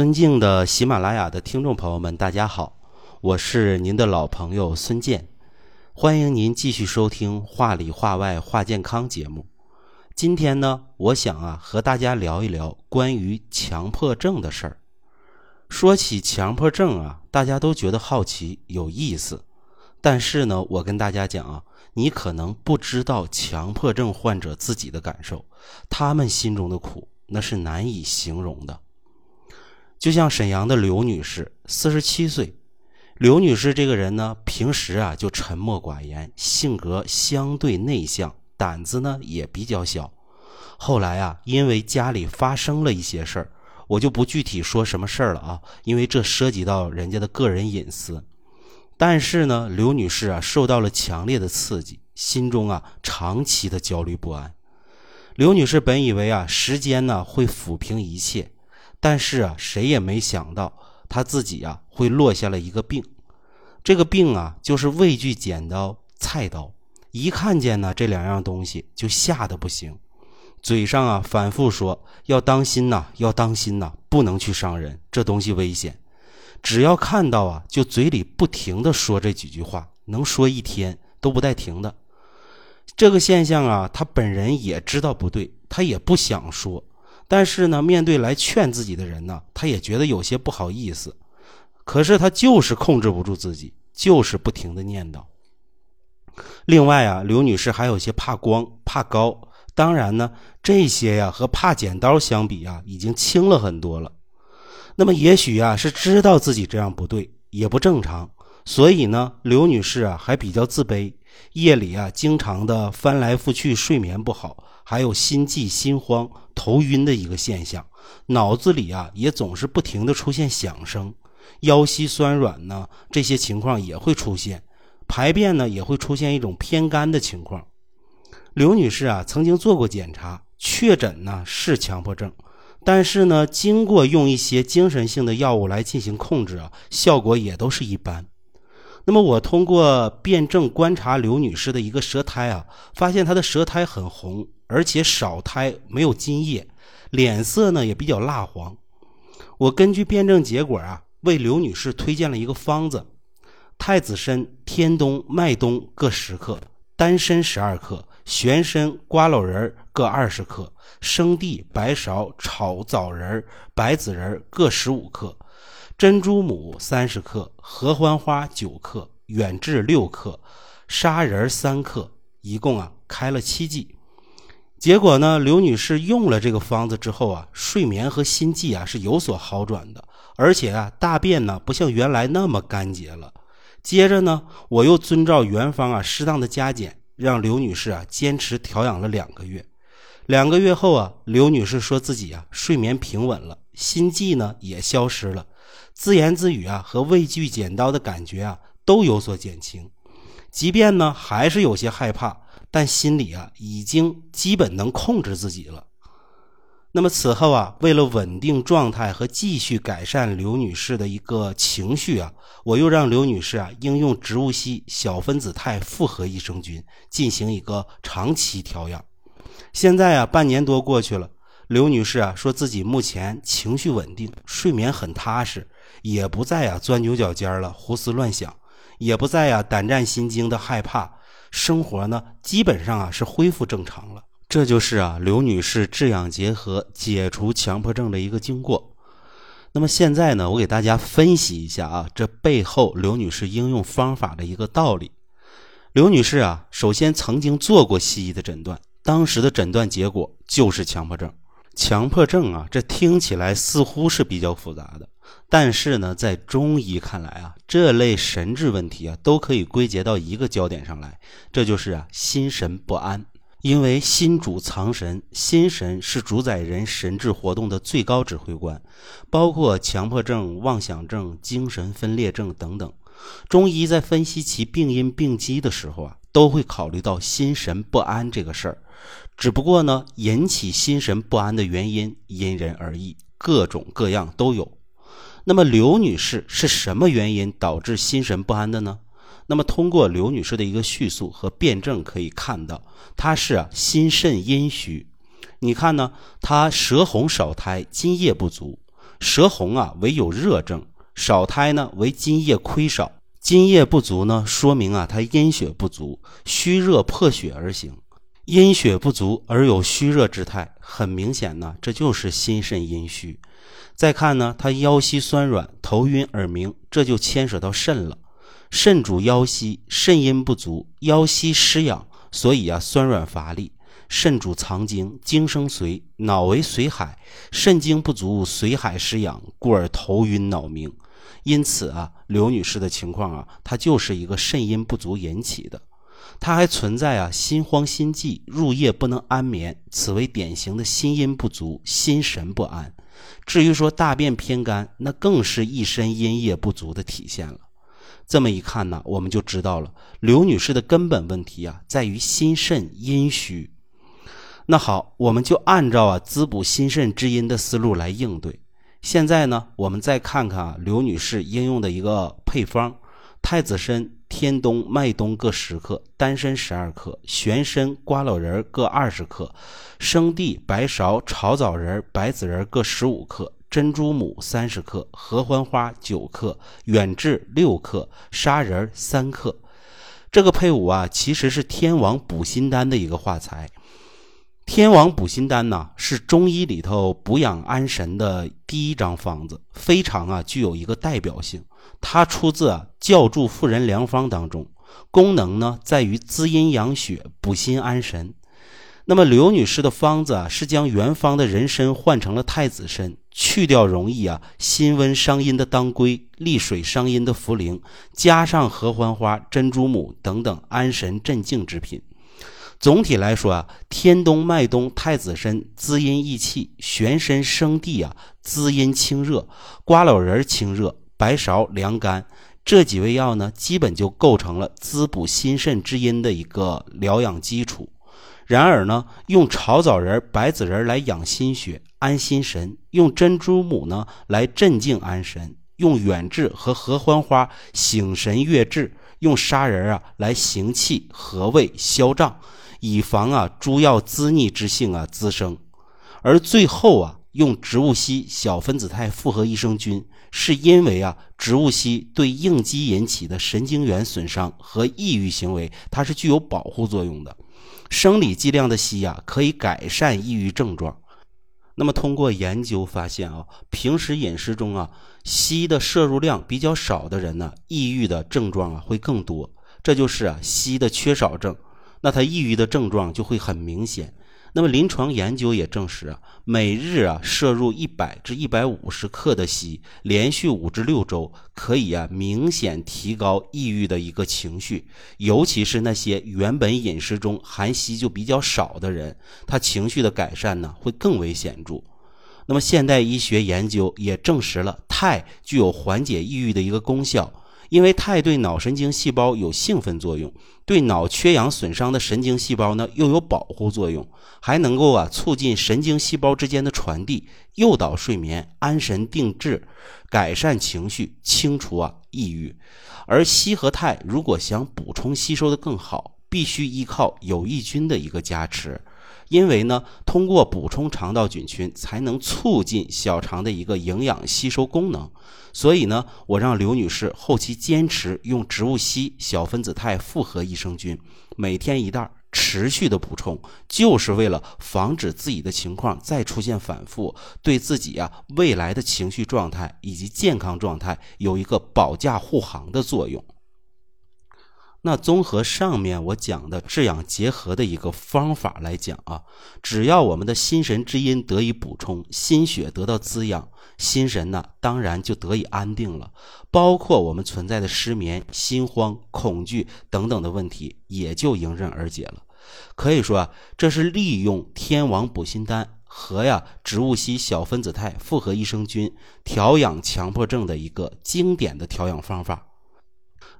尊敬的喜马拉雅的听众朋友们，大家好，我是您的老朋友孙健，欢迎您继续收听《话里话外话健康》节目。今天呢，我想啊和大家聊一聊关于强迫症的事儿。说起强迫症啊，大家都觉得好奇有意思，但是呢，我跟大家讲啊，你可能不知道强迫症患者自己的感受，他们心中的苦那是难以形容的。就像沈阳的刘女士，四十七岁。刘女士这个人呢，平时啊就沉默寡言，性格相对内向，胆子呢也比较小。后来啊，因为家里发生了一些事儿，我就不具体说什么事儿了啊，因为这涉及到人家的个人隐私。但是呢，刘女士啊受到了强烈的刺激，心中啊长期的焦虑不安。刘女士本以为啊时间呢会抚平一切。但是啊，谁也没想到他自己啊会落下了一个病，这个病啊就是畏惧剪刀、菜刀，一看见呢这两样东西就吓得不行，嘴上啊反复说要当心呐，要当心呐，不能去伤人，这东西危险。只要看到啊，就嘴里不停的说这几句话，能说一天都不带停的。这个现象啊，他本人也知道不对，他也不想说。但是呢，面对来劝自己的人呢，他也觉得有些不好意思。可是他就是控制不住自己，就是不停的念叨。另外啊，刘女士还有些怕光、怕高。当然呢，这些呀和怕剪刀相比啊，已经轻了很多了。那么也许啊是知道自己这样不对，也不正常，所以呢，刘女士啊还比较自卑，夜里啊经常的翻来覆去，睡眠不好。还有心悸、心慌、头晕的一个现象，脑子里啊也总是不停的出现响声，腰膝酸软呢，这些情况也会出现，排便呢也会出现一种偏干的情况。刘女士啊曾经做过检查，确诊呢是强迫症，但是呢经过用一些精神性的药物来进行控制啊，效果也都是一般。那么我通过辩证观察刘女士的一个舌苔啊，发现她的舌苔很红。而且少苔，没有津液，脸色呢也比较蜡黄。我根据辩证结果啊，为刘女士推荐了一个方子：太子参、天冬、麦冬各十克，丹参十二克，玄参、瓜蒌仁各二十克，生地、白芍、炒枣仁、白子仁各十五克，珍珠母三十克，合欢花九克，远志六克，砂仁三克，一共啊开了七剂。结果呢，刘女士用了这个方子之后啊，睡眠和心悸啊是有所好转的，而且啊，大便呢不像原来那么干结了。接着呢，我又遵照原方啊，适当的加减，让刘女士啊坚持调养了两个月。两个月后啊，刘女士说自己啊睡眠平稳了，心悸呢也消失了，自言自语啊和畏惧剪刀的感觉啊都有所减轻，即便呢还是有些害怕。但心里啊，已经基本能控制自己了。那么此后啊，为了稳定状态和继续改善刘女士的一个情绪啊，我又让刘女士啊应用植物硒小分子肽复合益生菌进行一个长期调养。现在啊，半年多过去了，刘女士啊说自己目前情绪稳定，睡眠很踏实，也不再啊钻牛角尖了，胡思乱想，也不再啊胆战心惊的害怕。生活呢，基本上啊是恢复正常了。这就是啊刘女士治养结合解除强迫症的一个经过。那么现在呢，我给大家分析一下啊这背后刘女士应用方法的一个道理。刘女士啊，首先曾经做过西医的诊断，当时的诊断结果就是强迫症。强迫症啊，这听起来似乎是比较复杂的。但是呢，在中医看来啊，这类神志问题啊，都可以归结到一个焦点上来，这就是啊心神不安。因为心主藏神，心神是主宰人神志活动的最高指挥官，包括强迫症、妄想症、精神分裂症等等。中医在分析其病因病机的时候啊，都会考虑到心神不安这个事儿。只不过呢，引起心神不安的原因因人而异，各种各样都有。那么刘女士是什么原因导致心神不安的呢？那么通过刘女士的一个叙述和辩证可以看到，她是啊心肾阴虚。你看呢，她舌红少苔，津液不足，舌红啊为有热症，少苔呢为津液亏少，津液不足呢说明啊他阴血不足，虚热破血而行。阴血不足而有虚热之态，很明显呢，这就是心肾阴虚。再看呢，他腰膝酸软、头晕耳鸣，这就牵扯到肾了。肾主腰膝，肾阴不足，腰膝失养，所以啊酸软乏力。肾主藏精，精生髓，脑为髓海，肾精不足，髓海失养，故而头晕脑鸣。因此啊，刘女士的情况啊，她就是一个肾阴不足引起的。她还存在啊，心慌心悸，入夜不能安眠，此为典型的心阴不足、心神不安。至于说大便偏干，那更是一身阴液不足的体现了。这么一看呢，我们就知道了刘女士的根本问题啊，在于心肾阴虚。那好，我们就按照啊滋补心肾之阴的思路来应对。现在呢，我们再看看啊刘女士应用的一个配方：太子参。天冬、麦冬各十克，丹参十二克，玄参、瓜蒌仁各二十克，生地、白芍、炒枣仁、白子仁各十五克，珍珠母三十克，合欢花九克，远志六克，砂仁三克。这个配伍啊，其实是天王补心丹的一个化材。天王补心丹呢，是中医里头补养安神的第一张方子，非常啊具有一个代表性。它出自啊教注妇人良方当中，功能呢在于滋阴养血、补心安神。那么刘女士的方子啊，是将原方的人参换成了太子参，去掉容易啊辛温伤阴的当归、利水伤阴的茯苓，加上合欢花、珍珠母等等安神镇静之品。总体来说啊，天冬、麦冬、太子参滋阴益气，玄参、生地啊滋阴清热，瓜蒌仁清热，白芍凉肝，这几味药呢，基本就构成了滋补心肾之阴的一个疗养基础。然而呢，用炒枣仁、白子仁来养心血、安心神，用珍珠母呢来镇静安神，用远志和合欢花醒神悦志，用砂仁啊来行气和胃消胀。以防啊诸药滋腻之性啊滋生，而最后啊用植物硒小分子肽复合益生菌，是因为啊植物硒对应激引起的神经元损伤和抑郁行为，它是具有保护作用的。生理剂量的硒呀可以改善抑郁症状。那么通过研究发现啊，平时饮食中啊硒的摄入量比较少的人呢，抑郁的症状啊会更多，这就是啊硒的缺少症。那他抑郁的症状就会很明显。那么临床研究也证实啊，每日啊摄入一百至一百五十克的硒，连续五至六周，可以啊明显提高抑郁的一个情绪。尤其是那些原本饮食中含硒就比较少的人，他情绪的改善呢会更为显著。那么现代医学研究也证实了肽具有缓解抑郁的一个功效。因为肽对脑神经细胞有兴奋作用，对脑缺氧损伤的神经细胞呢又有保护作用，还能够啊促进神经细胞之间的传递，诱导睡眠、安神定志、改善情绪、清除啊抑郁。而硒和肽如果想补充吸收的更好，必须依靠有益菌的一个加持。因为呢，通过补充肠道菌群，才能促进小肠的一个营养吸收功能。所以呢，我让刘女士后期坚持用植物硒小分子肽复合益生菌，每天一袋，持续的补充，就是为了防止自己的情况再出现反复，对自己啊未来的情绪状态以及健康状态有一个保驾护航的作用。那综合上面我讲的制氧结合的一个方法来讲啊，只要我们的心神之阴得以补充，心血得到滋养，心神呢当然就得以安定了，包括我们存在的失眠、心慌、恐惧等等的问题也就迎刃而解了。可以说啊，这是利用天王补心丹和呀植物硒小分子肽复合益生菌调养强迫症的一个经典的调养方法。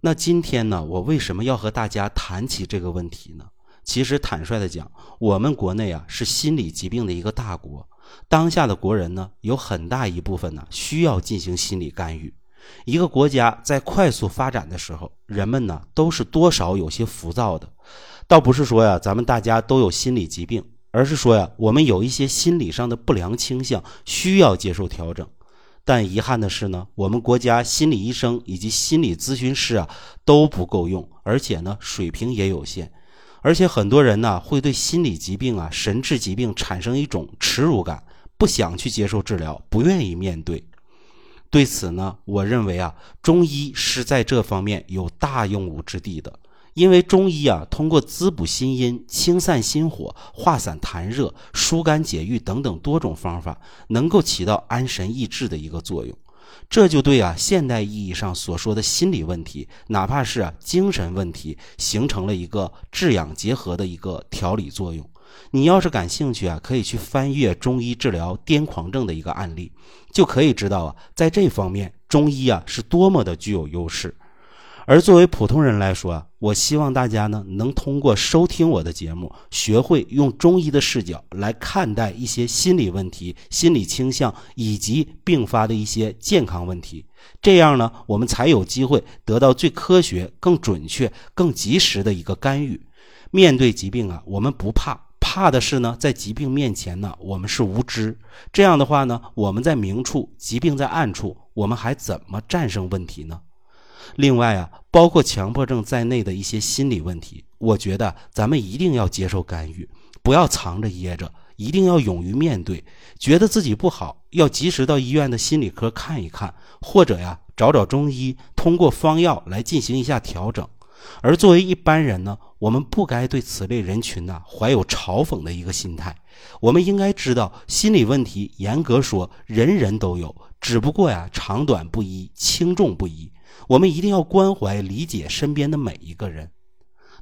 那今天呢，我为什么要和大家谈起这个问题呢？其实坦率的讲，我们国内啊是心理疾病的一个大国，当下的国人呢有很大一部分呢需要进行心理干预。一个国家在快速发展的时候，人们呢都是多少有些浮躁的，倒不是说呀咱们大家都有心理疾病，而是说呀我们有一些心理上的不良倾向需要接受调整。但遗憾的是呢，我们国家心理医生以及心理咨询师啊都不够用，而且呢水平也有限，而且很多人呢会对心理疾病啊、神志疾病产生一种耻辱感，不想去接受治疗，不愿意面对。对此呢，我认为啊，中医是在这方面有大用武之地的。因为中医啊，通过滋补心阴、清散心火、化散痰热、疏肝解郁等等多种方法，能够起到安神益智的一个作用。这就对啊，现代意义上所说的心理问题，哪怕是啊精神问题，形成了一个治养结合的一个调理作用。你要是感兴趣啊，可以去翻阅中医治疗癫狂症的一个案例，就可以知道啊，在这方面中医啊是多么的具有优势。而作为普通人来说啊，我希望大家呢能通过收听我的节目，学会用中医的视角来看待一些心理问题、心理倾向以及并发的一些健康问题。这样呢，我们才有机会得到最科学、更准确、更及时的一个干预。面对疾病啊，我们不怕，怕的是呢，在疾病面前呢，我们是无知。这样的话呢，我们在明处，疾病在暗处，我们还怎么战胜问题呢？另外啊，包括强迫症在内的一些心理问题，我觉得咱们一定要接受干预，不要藏着掖着，一定要勇于面对。觉得自己不好，要及时到医院的心理科看一看，或者呀找找中医，通过方药来进行一下调整。而作为一般人呢，我们不该对此类人群呢怀有嘲讽的一个心态。我们应该知道，心理问题严格说人人都有，只不过呀长短不一，轻重不一。我们一定要关怀理解身边的每一个人。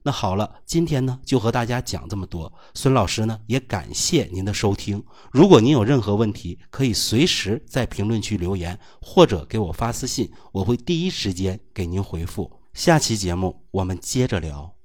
那好了，今天呢就和大家讲这么多。孙老师呢也感谢您的收听。如果您有任何问题，可以随时在评论区留言，或者给我发私信，我会第一时间给您回复。下期节目我们接着聊。